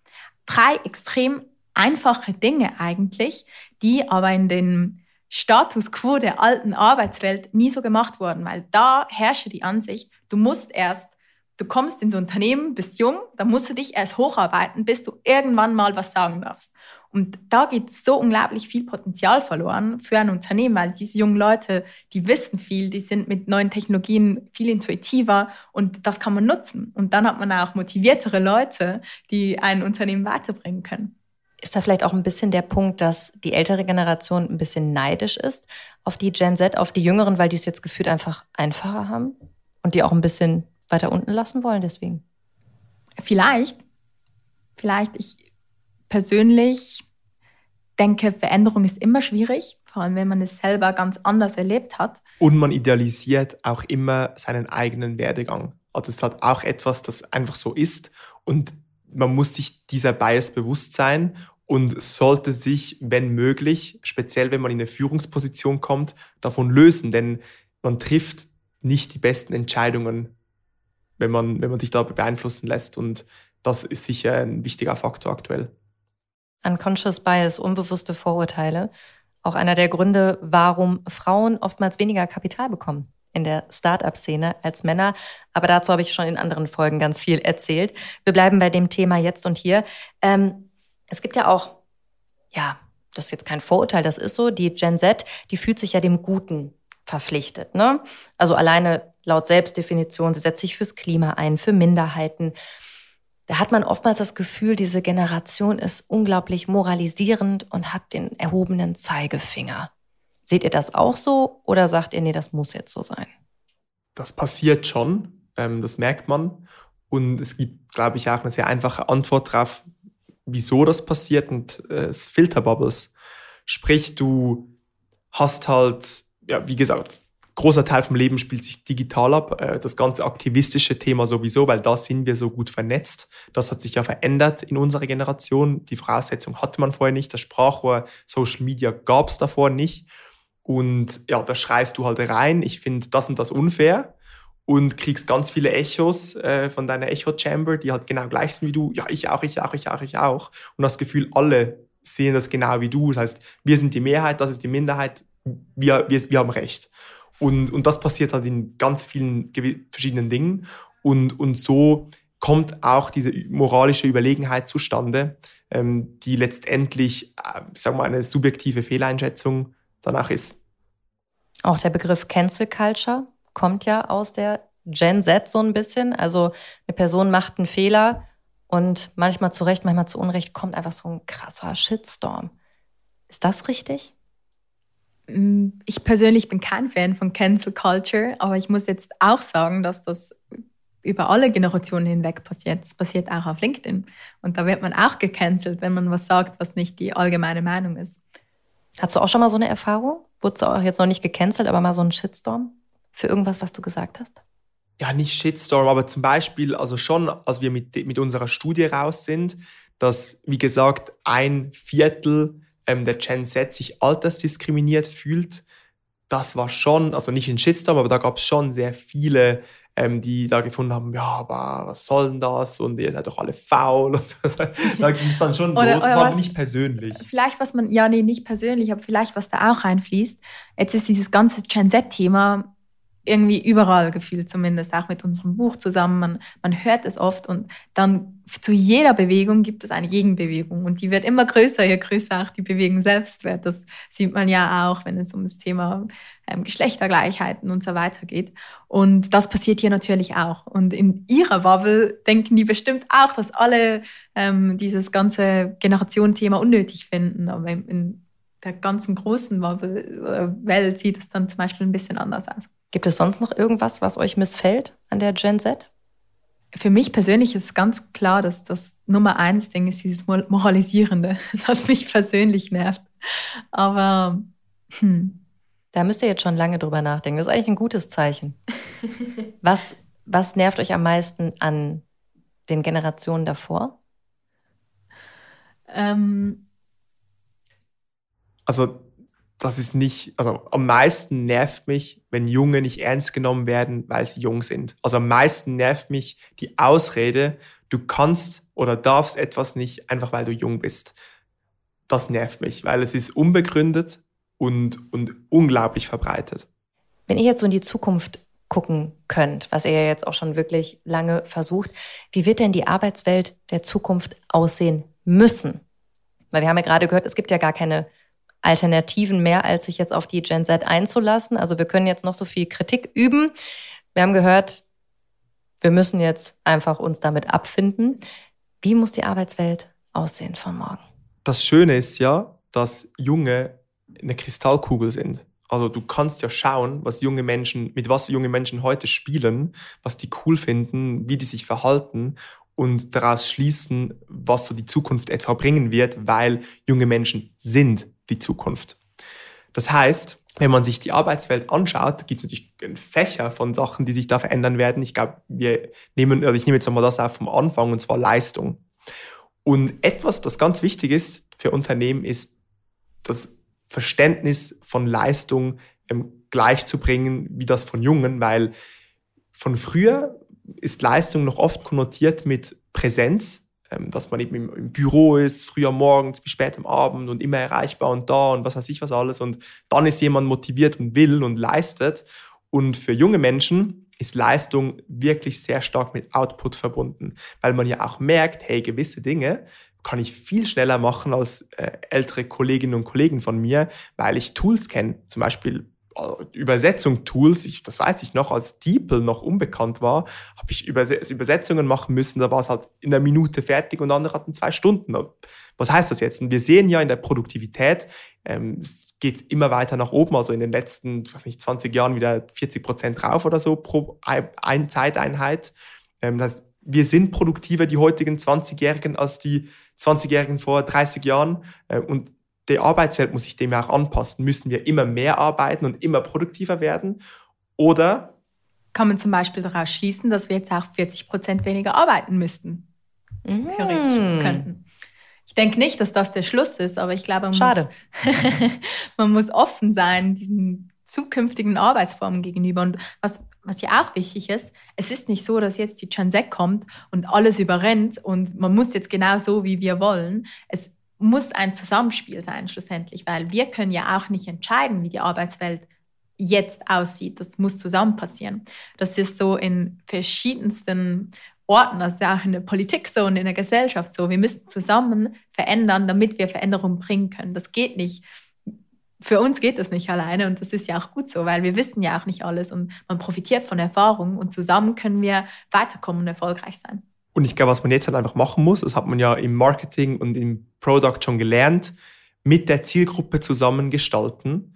Drei extrem einfache Dinge eigentlich, die aber in den Status quo der alten Arbeitswelt nie so gemacht wurden, weil da herrsche die Ansicht, du musst erst du kommst ins Unternehmen, bist jung, dann musst du dich erst hocharbeiten, bis du irgendwann mal was sagen darfst. Und da geht so unglaublich viel Potenzial verloren für ein Unternehmen, weil diese jungen Leute, die wissen viel, die sind mit neuen Technologien viel intuitiver und das kann man nutzen. Und dann hat man auch motiviertere Leute, die ein Unternehmen weiterbringen können. Ist da vielleicht auch ein bisschen der Punkt, dass die ältere Generation ein bisschen neidisch ist auf die Gen Z, auf die Jüngeren, weil die es jetzt gefühlt einfach einfacher haben und die auch ein bisschen weiter unten lassen wollen deswegen? Vielleicht. Vielleicht. Ich persönlich denke, Veränderung ist immer schwierig, vor allem wenn man es selber ganz anders erlebt hat. Und man idealisiert auch immer seinen eigenen Werdegang. Also es hat auch etwas, das einfach so ist und man muss sich dieser Bias bewusst sein und sollte sich, wenn möglich, speziell wenn man in eine Führungsposition kommt, davon lösen, denn man trifft nicht die besten Entscheidungen wenn man, wenn man sich da beeinflussen lässt. Und das ist sicher ein wichtiger Faktor aktuell. Unconscious Bias, unbewusste Vorurteile. Auch einer der Gründe, warum Frauen oftmals weniger Kapital bekommen in der Start-up-Szene als Männer. Aber dazu habe ich schon in anderen Folgen ganz viel erzählt. Wir bleiben bei dem Thema jetzt und hier. Ähm, es gibt ja auch, ja, das ist jetzt kein Vorurteil, das ist so, die Gen Z, die fühlt sich ja dem Guten verpflichtet. Ne? Also alleine laut Selbstdefinition, sie setzt sich fürs Klima ein, für Minderheiten. Da hat man oftmals das Gefühl, diese Generation ist unglaublich moralisierend und hat den erhobenen Zeigefinger. Seht ihr das auch so oder sagt ihr, nee, das muss jetzt so sein? Das passiert schon, ähm, das merkt man. Und es gibt, glaube ich, auch eine sehr einfache Antwort darauf, wieso das passiert und äh, es Filterbubbles. Sprich, du hast halt, ja, wie gesagt, großer Teil vom Leben spielt sich digital ab. Äh, das ganze aktivistische Thema sowieso, weil da sind wir so gut vernetzt. Das hat sich ja verändert in unserer Generation. Die Voraussetzung hatte man vorher nicht. Das Sprachrohr, Social Media gab es davor nicht. Und ja, da schreist du halt rein. Ich finde das und das unfair und kriegst ganz viele Echos äh, von deiner Echo-Chamber, die halt genau gleich sind wie du. Ja, ich auch, ich auch, ich auch, ich auch. Und das Gefühl, alle sehen das genau wie du. Das heißt, wir sind die Mehrheit, das ist die Minderheit, wir, wir, wir haben Recht. Und, und das passiert halt in ganz vielen verschiedenen Dingen. Und, und so kommt auch diese moralische Überlegenheit zustande, ähm, die letztendlich, äh, ich sag mal, eine subjektive Fehleinschätzung danach ist. Auch der Begriff Cancel Culture kommt ja aus der Gen Z so ein bisschen. Also eine Person macht einen Fehler und manchmal zu Recht, manchmal zu Unrecht kommt einfach so ein krasser Shitstorm. Ist das richtig? Mm, ich persönlich bin kein Fan von Cancel Culture, aber ich muss jetzt auch sagen, dass das über alle Generationen hinweg passiert. Das passiert auch auf LinkedIn. Und da wird man auch gecancelt, wenn man was sagt, was nicht die allgemeine Meinung ist. Hast du auch schon mal so eine Erfahrung? Wurdest du auch jetzt noch nicht gecancelt, aber mal so ein Shitstorm für irgendwas, was du gesagt hast? Ja, nicht Shitstorm, aber zum Beispiel, also schon, als wir mit, mit unserer Studie raus sind, dass, wie gesagt, ein Viertel ähm, der Gen Z sich altersdiskriminiert fühlt, das war schon, also nicht in Shitstorm, aber da gab es schon sehr viele, ähm, die da gefunden haben, ja, aber was soll denn das? Und ihr seid doch alle faul. Und das, da ging es dann schon oder, los. das war was, nicht persönlich. Vielleicht, was man, ja, nee, nicht persönlich, aber vielleicht, was da auch reinfließt. Jetzt ist dieses ganze Gen Z-Thema irgendwie überall gefühlt, zumindest auch mit unserem Buch zusammen. Man, man hört es oft und dann zu jeder Bewegung gibt es eine Gegenbewegung und die wird immer größer, je größer auch die Bewegung selbst wird. Das sieht man ja auch, wenn es um das Thema ähm, Geschlechtergleichheiten und so weiter geht. Und das passiert hier natürlich auch. Und in ihrer Bubble denken die bestimmt auch, dass alle ähm, dieses ganze Generationenthema unnötig finden. Aber in der ganzen großen Bubble, äh, Welt sieht es dann zum Beispiel ein bisschen anders aus. Gibt es sonst noch irgendwas, was euch missfällt an der Gen Z? Für mich persönlich ist ganz klar, dass das Nummer eins Ding ist dieses Moralisierende, das mich persönlich nervt. Aber hm. da müsst ihr jetzt schon lange drüber nachdenken. Das ist eigentlich ein gutes Zeichen. Was Was nervt euch am meisten an den Generationen davor? Ähm, also das ist nicht, also am meisten nervt mich, wenn Junge nicht ernst genommen werden, weil sie jung sind. Also am meisten nervt mich die Ausrede, du kannst oder darfst etwas nicht, einfach weil du jung bist. Das nervt mich, weil es ist unbegründet und, und unglaublich verbreitet. Wenn ihr jetzt so in die Zukunft gucken könnt, was ihr ja jetzt auch schon wirklich lange versucht, wie wird denn die Arbeitswelt der Zukunft aussehen müssen? Weil wir haben ja gerade gehört, es gibt ja gar keine Alternativen mehr, als sich jetzt auf die Gen Z einzulassen. Also wir können jetzt noch so viel Kritik üben. Wir haben gehört, wir müssen jetzt einfach uns damit abfinden. Wie muss die Arbeitswelt aussehen von morgen? Das Schöne ist ja, dass Junge eine Kristallkugel sind. Also du kannst ja schauen, was junge Menschen, mit was junge Menschen heute spielen, was die cool finden, wie die sich verhalten und daraus schließen, was so die Zukunft etwa bringen wird, weil junge Menschen sind die Zukunft. Das heißt, wenn man sich die Arbeitswelt anschaut, gibt es natürlich einen Fächer von Sachen, die sich da verändern werden. Ich glaube, wir nehmen, oder ich nehme jetzt einmal das auf vom Anfang, und zwar Leistung. Und etwas, das ganz wichtig ist für Unternehmen, ist das Verständnis von Leistung ähm, gleichzubringen wie das von Jungen, weil von früher ist Leistung noch oft konnotiert mit Präsenz ähm, dass man eben im, Büro ist, früher morgens bis spät am Abend und immer erreichbar und da und was weiß ich was alles. Und dann ist jemand motiviert und will und leistet. Und für junge Menschen ist Leistung wirklich sehr stark mit Output verbunden, weil man ja auch merkt, hey, gewisse Dinge kann ich viel schneller machen als äh, ältere Kolleginnen und Kollegen von mir, weil ich Tools kenne, zum Beispiel Übersetzung-Tools, ich, das weiß ich noch, als DeepL noch unbekannt war, habe ich Übersetzungen machen müssen, da war es halt in einer Minute fertig und andere hatten zwei Stunden. Was heißt das jetzt? Und wir sehen ja in der Produktivität, ähm, es geht immer weiter nach oben, also in den letzten, weiß nicht, 20 Jahren wieder 40 Prozent drauf oder so pro ein Zeiteinheit. Ähm, das heißt, wir sind produktiver, die heutigen 20-Jährigen, als die 20-Jährigen vor 30 Jahren. Äh, und die Arbeitswelt muss sich dem auch anpassen. Müssen wir immer mehr arbeiten und immer produktiver werden? Oder kann man zum Beispiel daraus schließen, dass wir jetzt auch 40 Prozent weniger arbeiten müssten? Mm. Theoretisch könnten. Ich denke nicht, dass das der Schluss ist, aber ich glaube, man, Schade. Muss, man muss offen sein diesen zukünftigen Arbeitsformen gegenüber. Und was, was ja auch wichtig ist, es ist nicht so, dass jetzt die Z kommt und alles überrennt und man muss jetzt genau so, wie wir wollen. Es muss ein Zusammenspiel sein schlussendlich, weil wir können ja auch nicht entscheiden, wie die Arbeitswelt jetzt aussieht. Das muss zusammen passieren. Das ist so in verschiedensten Orten, also auch in der Politik so und in der Gesellschaft so. Wir müssen zusammen verändern, damit wir Veränderungen bringen können. Das geht nicht. Für uns geht das nicht alleine und das ist ja auch gut so, weil wir wissen ja auch nicht alles und man profitiert von Erfahrung und zusammen können wir weiterkommen und erfolgreich sein. Und ich glaube, was man jetzt halt einfach machen muss, das hat man ja im Marketing und im Product schon gelernt, mit der Zielgruppe zusammen gestalten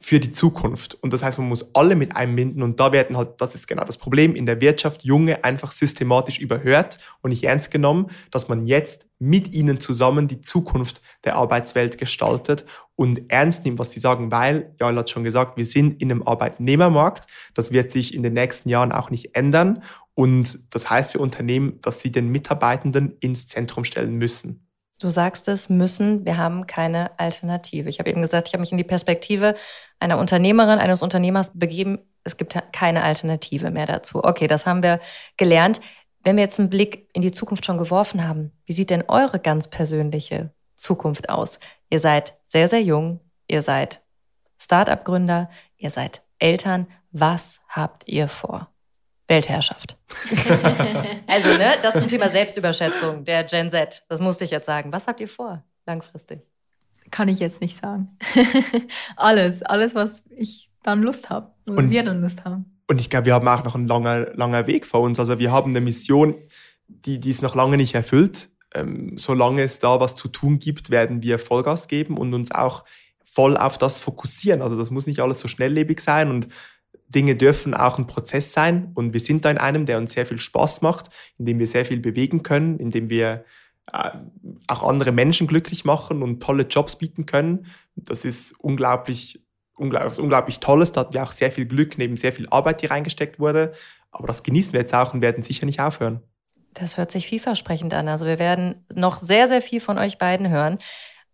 für die Zukunft. Und das heißt, man muss alle mit einbinden und da werden halt, das ist genau das Problem, in der Wirtschaft Junge einfach systematisch überhört und nicht ernst genommen, dass man jetzt mit ihnen zusammen die Zukunft der Arbeitswelt gestaltet und ernst nimmt, was sie sagen, weil, ja, hat schon gesagt, wir sind in einem Arbeitnehmermarkt. Das wird sich in den nächsten Jahren auch nicht ändern. Und das heißt für Unternehmen, dass sie den Mitarbeitenden ins Zentrum stellen müssen. Du sagst es, müssen, wir haben keine Alternative. Ich habe eben gesagt, ich habe mich in die Perspektive einer Unternehmerin, eines Unternehmers begeben. Es gibt keine Alternative mehr dazu. Okay, das haben wir gelernt. Wenn wir jetzt einen Blick in die Zukunft schon geworfen haben, wie sieht denn eure ganz persönliche Zukunft aus? Ihr seid sehr, sehr jung, ihr seid Start-up-Gründer, ihr seid Eltern. Was habt ihr vor? Weltherrschaft. also, ne, das zum Thema Selbstüberschätzung der Gen Z. Das musste ich jetzt sagen. Was habt ihr vor, langfristig? Kann ich jetzt nicht sagen. alles, alles, was ich dann Lust habe und, und wir dann Lust haben. Und ich glaube, wir haben auch noch einen langer, langer Weg vor uns. Also wir haben eine Mission, die, die ist noch lange nicht erfüllt. Ähm, solange es da was zu tun gibt, werden wir Vollgas geben und uns auch voll auf das fokussieren. Also das muss nicht alles so schnelllebig sein und Dinge dürfen auch ein Prozess sein und wir sind da in einem, der uns sehr viel Spaß macht, in dem wir sehr viel bewegen können, in dem wir äh, auch andere Menschen glücklich machen und tolle Jobs bieten können. Das ist unglaublich unglaublich, was unglaublich Tolles. Da hatten wir auch sehr viel Glück, neben sehr viel Arbeit, die reingesteckt wurde. Aber das genießen wir jetzt auch und werden sicher nicht aufhören. Das hört sich vielversprechend an. Also wir werden noch sehr, sehr viel von euch beiden hören.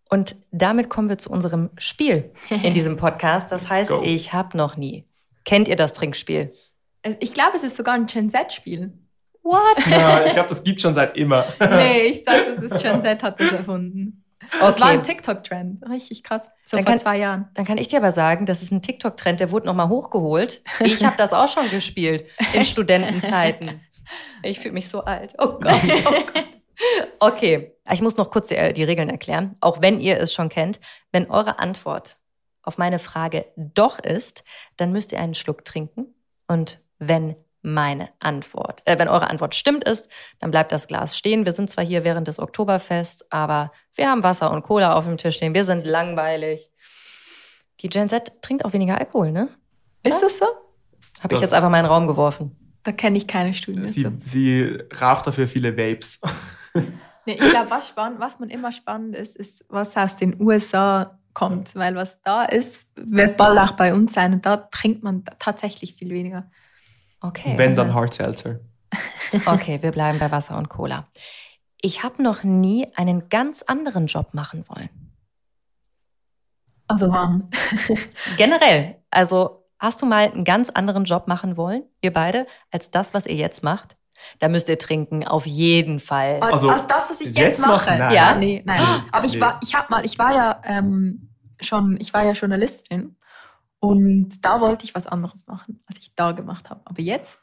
Und damit kommen wir zu unserem Spiel in diesem Podcast. Das heißt, go. ich habe noch nie. Kennt ihr das Trinkspiel? Ich glaube, es ist sogar ein Gen Z-Spiel. What? Ja, ich glaube, das gibt schon seit immer. nee, ich sage, das ist Gen Z hat das erfunden. Das war ein TikTok-Trend. Richtig krass. So Dann vor kann- zwei Jahren. Dann kann ich dir aber sagen, das ist ein TikTok-Trend, der wurde nochmal hochgeholt. Ich habe das auch schon gespielt in Studentenzeiten. Ich fühle mich so alt. Oh Gott. Oh Gott. Okay, ich muss noch kurz die, die Regeln erklären, auch wenn ihr es schon kennt. Wenn eure Antwort auf meine Frage doch ist, dann müsst ihr einen Schluck trinken. Und wenn meine Antwort, äh, wenn eure Antwort stimmt ist, dann bleibt das Glas stehen. Wir sind zwar hier während des Oktoberfests, aber wir haben Wasser und Cola auf dem Tisch stehen. Wir sind langweilig. Die Gen Z trinkt auch weniger Alkohol, ne? Ist das so? Habe ich jetzt einfach mal in den Raum geworfen. Da kenne ich keine Studien Sie, dazu. sie raucht dafür viele Vapes. Nee, ich glaube, was, spannend, was man immer spannend ist, ist, was aus den USA kommt. Weil was da ist, wird bald auch bei uns sein. Und da trinkt man tatsächlich viel weniger. Okay. Wenn dann Hard Seltzer. Okay, wir bleiben bei Wasser und Cola. Ich habe noch nie einen ganz anderen Job machen wollen. Also warm. Generell. Also hast du mal einen ganz anderen Job machen wollen, ihr beide, als das, was ihr jetzt macht? Da müsst ihr trinken, auf jeden Fall. Als, Also, als das, was ich jetzt jetzt, mache. Nein. Ja. Nee, nein. Aber ich Nee. war, ich habe mal, ich war ja ähm, schon, ich war ja Journalistin und da wollte ich was anderes machen, als ich da gemacht habe. Aber jetzt,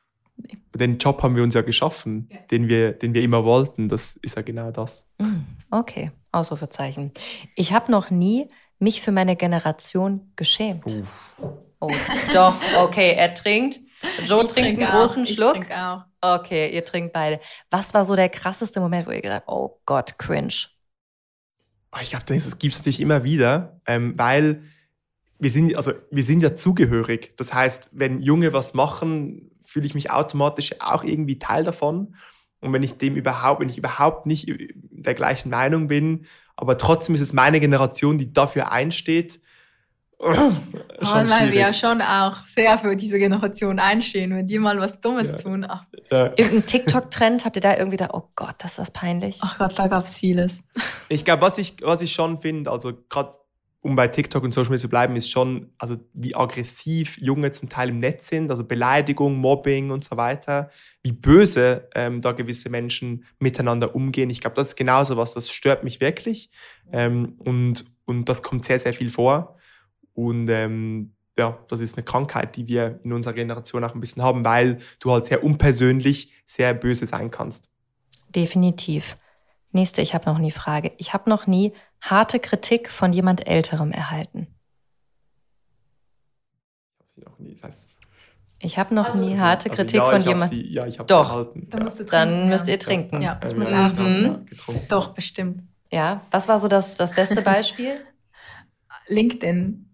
Den Job haben wir uns ja geschaffen, Ja. den, wir, den wir immer wollten. Das ist ja genau das. Mm, Okay, Ausrufezeichen. Ich habe noch nie mich für meine Generation geschämt. Oh, doch, okay, er trinkt. Joe Ich trinkt einen großen auch, ich Schluck. trinke auch. Okay, ihr trinkt beide. Was war so der krasseste Moment, wo ihr gedacht habt, oh Gott, cringe? Ah, Ich glaube, das gibt es natürlich immer wieder, ähm, weil wir sind, also wir sind ja zugehörig. Das heißt, wenn Junge was machen, fühle ich mich automatisch auch irgendwie Teil davon. Und wenn ich dem überhaupt, wenn ich überhaupt nicht der gleichen Meinung bin, aber trotzdem ist es meine Generation, die dafür einsteht, schon allem, weil wir ja schon auch sehr für diese Generation einstehen. Wenn die mal was Dummes Ja. tun, ach, Ja. Irgendein TikTok-Trend, habt ihr da irgendwie da, oh Gott, das ist das peinlich? ach Gott, da gab es vieles. Ich glaube, was ich, was ich schon finde, also gerade um bei TikTok und Social Media zu bleiben, ist schon, also wie aggressiv Junge zum Teil im Netz sind, also Beleidigung, Mobbing und so weiter, wie böse ähm, da gewisse Menschen miteinander umgehen. Ich glaube, das ist genauso was, das stört mich wirklich ähm, und, und das kommt sehr, sehr viel vor. Und ähm, ja, das ist eine Krankheit, die wir in unserer Generation auch ein bisschen haben, weil du halt sehr unpersönlich, sehr böse sein kannst. Definitiv. Nächste, ich habe noch nie Frage. Ich habe noch nie harte Kritik von jemand Älterem erhalten. Ich hab sie noch nie- Das heißt, Ich habe noch Also- nie harte also Kritik ja, von ich hab jemand. sie, ja, ich habe Doch. erhalten. Da ja. du Dann trinken, müsst ja. ihr trinken. Ja, ich Ja, muss Mhm. Doch, bestimmt. Ja, was war so das, das beste Beispiel? LinkedIn.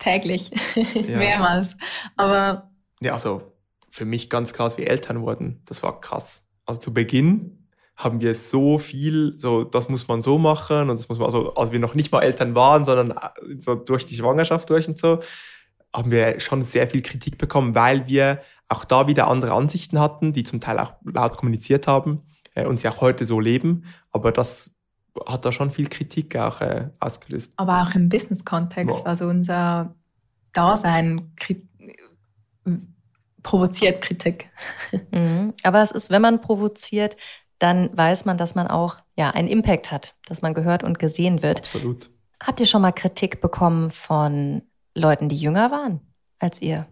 Täglich. Mehrmals. Aber Ja, also für mich ganz klar, als wir Eltern wurden, das war krass. Also zu Beginn haben wir so viel, so das muss man so machen und das muss man, also als wir noch nicht mal Eltern waren, sondern äh, so durch die Schwangerschaft durch und so, haben wir schon sehr viel Kritik bekommen, weil wir auch da wieder andere Ansichten hatten, die zum Teil auch laut kommuniziert haben äh, und sie auch heute so leben. Aber das hat da schon viel Kritik auch äh, ausgelöst. aber auch im Business-Kontext. Ja. Also unser Dasein kri provoziert Kritik. Mhm. Aber es ist, wenn man provoziert, dann weiß man, dass man auch ja, einen Impact hat, dass man gehört und gesehen wird. Absolut. Habt ihr schon mal Kritik bekommen von Leuten, die jünger waren als ihr?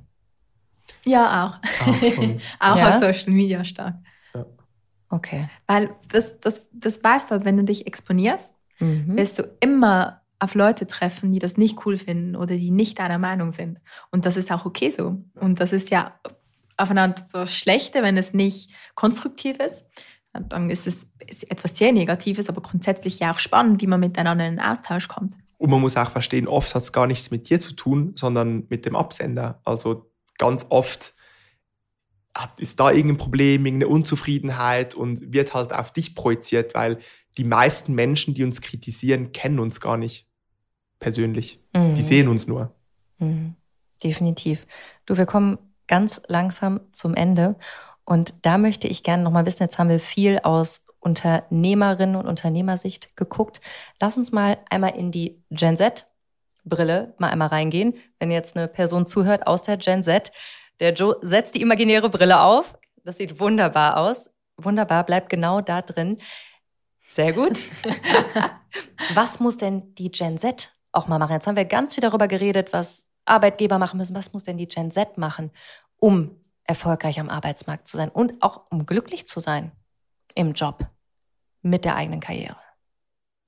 Ja, auch. Auch auch Ja? auf Social Media stark. Okay. Weil das, das, das weißt du, halt, wenn du dich exponierst, Mhm. wirst du immer auf Leute treffen, die das nicht cool finden oder die nicht deiner Meinung sind. Und das ist auch okay so. Und das ist ja aufeinander das Schlechte, wenn es nicht konstruktiv ist. Dann ist es ist etwas sehr Negatives, aber grundsätzlich ja auch spannend, wie man miteinander in den Austausch kommt. Und man muss auch verstehen, oft hat es gar nichts mit dir zu tun, sondern mit dem Absender. Also ganz oft ist da irgendein Problem, irgendeine Unzufriedenheit und wird halt auf dich projiziert, weil die meisten Menschen, die uns kritisieren, kennen uns gar nicht persönlich. Mhm. Die sehen uns nur. Mhm. Definitiv. Du, wir kommen ganz langsam zum Ende. Und da möchte ich gerne noch mal wissen, jetzt haben wir viel aus Unternehmerinnen und Unternehmersicht geguckt. Lass uns mal einmal in die Gen Z Brille mal einmal reingehen. Wenn jetzt eine Person zuhört aus der Gen Z, der Joe setzt die imaginäre Brille auf. Das sieht wunderbar aus. Wunderbar, bleibt genau da drin. Sehr gut. was muss denn die Gen Z auch mal machen? Jetzt haben wir ganz viel darüber geredet, was Arbeitgeber machen müssen. Was muss denn die Gen Z machen, um erfolgreich am Arbeitsmarkt zu sein und auch um glücklich zu sein im Job mit der eigenen Karriere?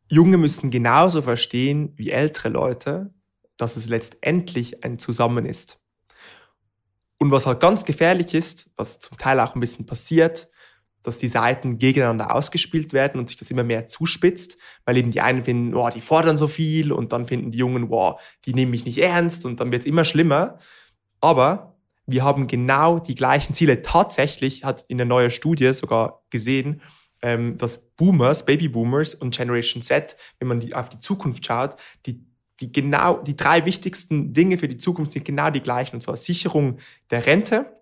Junge müssen genauso verstehen wie ältere Leute, dass es letztendlich ein Zusammen ist. Und was halt ganz gefährlich ist, was zum Teil auch ein bisschen passiert, dass die Seiten gegeneinander ausgespielt werden und sich das immer mehr zuspitzt, weil eben die einen finden, oh, die fordern so viel und dann finden die Jungen, wow, die nehmen mich nicht ernst und dann wird es immer schlimmer. Aber wir haben genau die gleichen Ziele. Tatsächlich hat in der neuen Studie sogar gesehen, ähm, dass Boomers, Babyboomers und Generation Z, wenn man auf die Zukunft schaut, die, die genau, die drei wichtigsten Dinge für die Zukunft sind genau die gleichen. Und zwar Sicherung der Rente,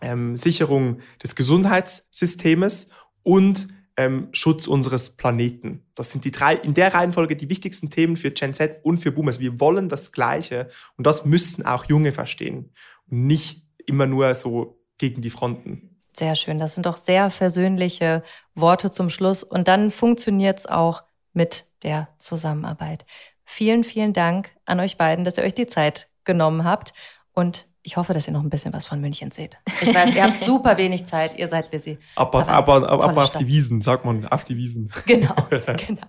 ähm, Sicherung des Gesundheitssystems und ähm, Schutz unseres Planeten. Das sind die drei, in der Reihenfolge die wichtigsten Themen für Gen Z und für Boomers. Wir wollen das Gleiche und das müssen auch Junge verstehen und nicht immer nur so gegen die Fronten. Sehr schön. Das sind doch sehr versöhnliche Worte zum Schluss. Und dann funktioniert es auch mit der Zusammenarbeit. Vielen, vielen Dank an euch beiden, dass ihr euch die Zeit genommen habt. Und ich hoffe, dass ihr noch ein bisschen was von München seht. Ich weiß, ihr habt super wenig Zeit, ihr seid busy. Aber, aber, aber, aber auf die Wiesen, sagt man, auf die Wiesen. Genau, genau.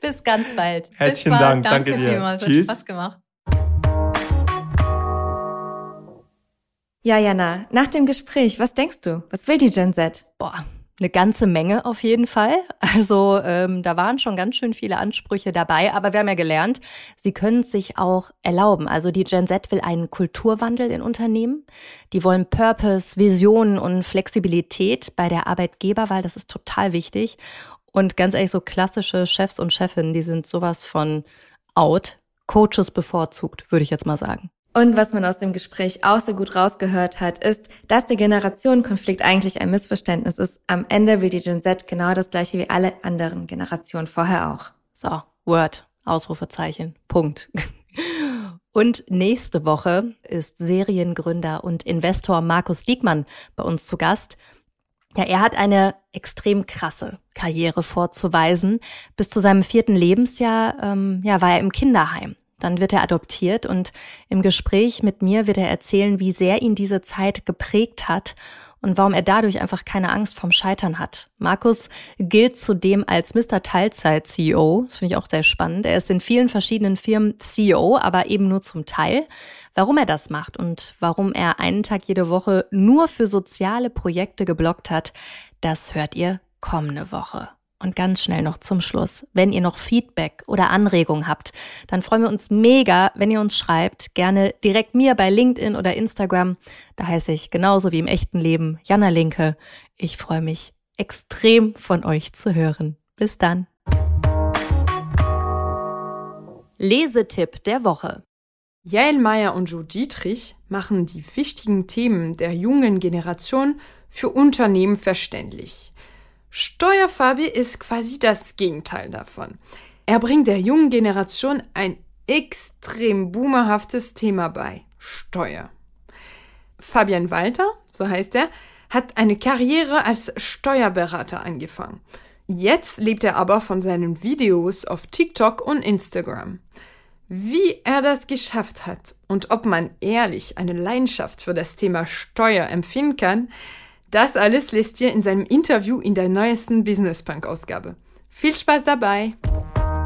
Bis ganz bald. Herzlichen Dank, danke, danke dir. Vielmals. Tschüss. Hat Spaß gemacht. Ja, Jana, nach dem Gespräch, was denkst du? Was will die Gen Z? Boah, eine ganze Menge auf jeden Fall. Also ähm, da waren schon ganz schön viele Ansprüche dabei, aber wir haben ja gelernt, sie können sich auch erlauben. Also die Gen Z will einen Kulturwandel in Unternehmen. Die wollen Purpose, Visionen und Flexibilität bei der Arbeitgeberwahl. Das ist total wichtig. Und ganz ehrlich, so klassische Chefs und Chefinnen, die sind sowas von out. Coaches bevorzugt, würde ich jetzt mal sagen. Und was man aus dem Gespräch auch so gut rausgehört hat, ist, dass der Generationenkonflikt eigentlich ein Missverständnis ist. Am Ende will die Gen Z genau das gleiche wie alle anderen Generationen vorher auch. So, Word, Ausrufezeichen, Punkt. Und nächste Woche ist Seriengründer und Investor Markus Diekmann bei uns zu Gast. Ja, er hat eine extrem krasse Karriere vorzuweisen. Bis zu seinem vierten Lebensjahr ähm, ja, war er im Kinderheim. Dann wird er adoptiert und im Gespräch mit mir wird er erzählen, wie sehr ihn diese Zeit geprägt hat und warum er dadurch einfach keine Angst vom Scheitern hat. Markus gilt zudem als Mr. Teilzeit CEO. Das finde ich auch sehr spannend. Er ist in vielen verschiedenen Firmen CEO, aber eben nur zum Teil. Warum er das macht und warum er einen Tag jede Woche nur für soziale Projekte geblockt hat, das hört ihr kommende Woche. Und ganz schnell noch zum Schluss, wenn ihr noch Feedback oder Anregungen habt, dann freuen wir uns mega, wenn ihr uns schreibt. Gerne direkt mir bei LinkedIn oder Instagram. Da heiße ich genauso wie im echten Leben Jana Linke. Ich freue mich extrem von euch zu hören. Bis dann. Lesetipp der Woche. Jael Meyer und Joe Dietrich machen die wichtigen Themen der jungen Generation für Unternehmen verständlich. Steuerfabi ist quasi das Gegenteil davon. Er bringt der jungen Generation ein extrem boomerhaftes Thema bei. Steuer. Fabian Walter, so heißt er, hat eine Karriere als Steuerberater angefangen. Jetzt lebt er aber von seinen Videos auf TikTok und Instagram. Wie er das geschafft hat und ob man ehrlich eine Leidenschaft für das Thema Steuer empfinden kann, das alles lässt ihr in seinem Interview in der neuesten Business Punk Ausgabe. Viel Spaß dabei!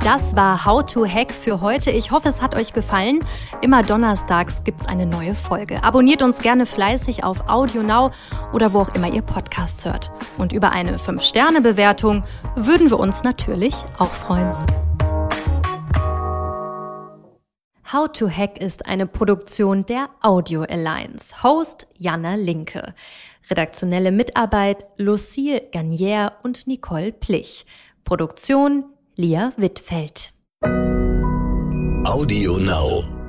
Das war How to Hack für heute. Ich hoffe, es hat euch gefallen. Immer donnerstags gibt es eine neue Folge. Abonniert uns gerne fleißig auf Audio Now oder wo auch immer ihr Podcasts hört. Und über eine 5-Sterne-Bewertung würden wir uns natürlich auch freuen. How to Hack ist eine Produktion der Audio Alliance. Host Jana Linke. Redaktionelle Mitarbeit Lucille Garnier und Nicole Plich. Produktion Lia Wittfeld. Audio Now.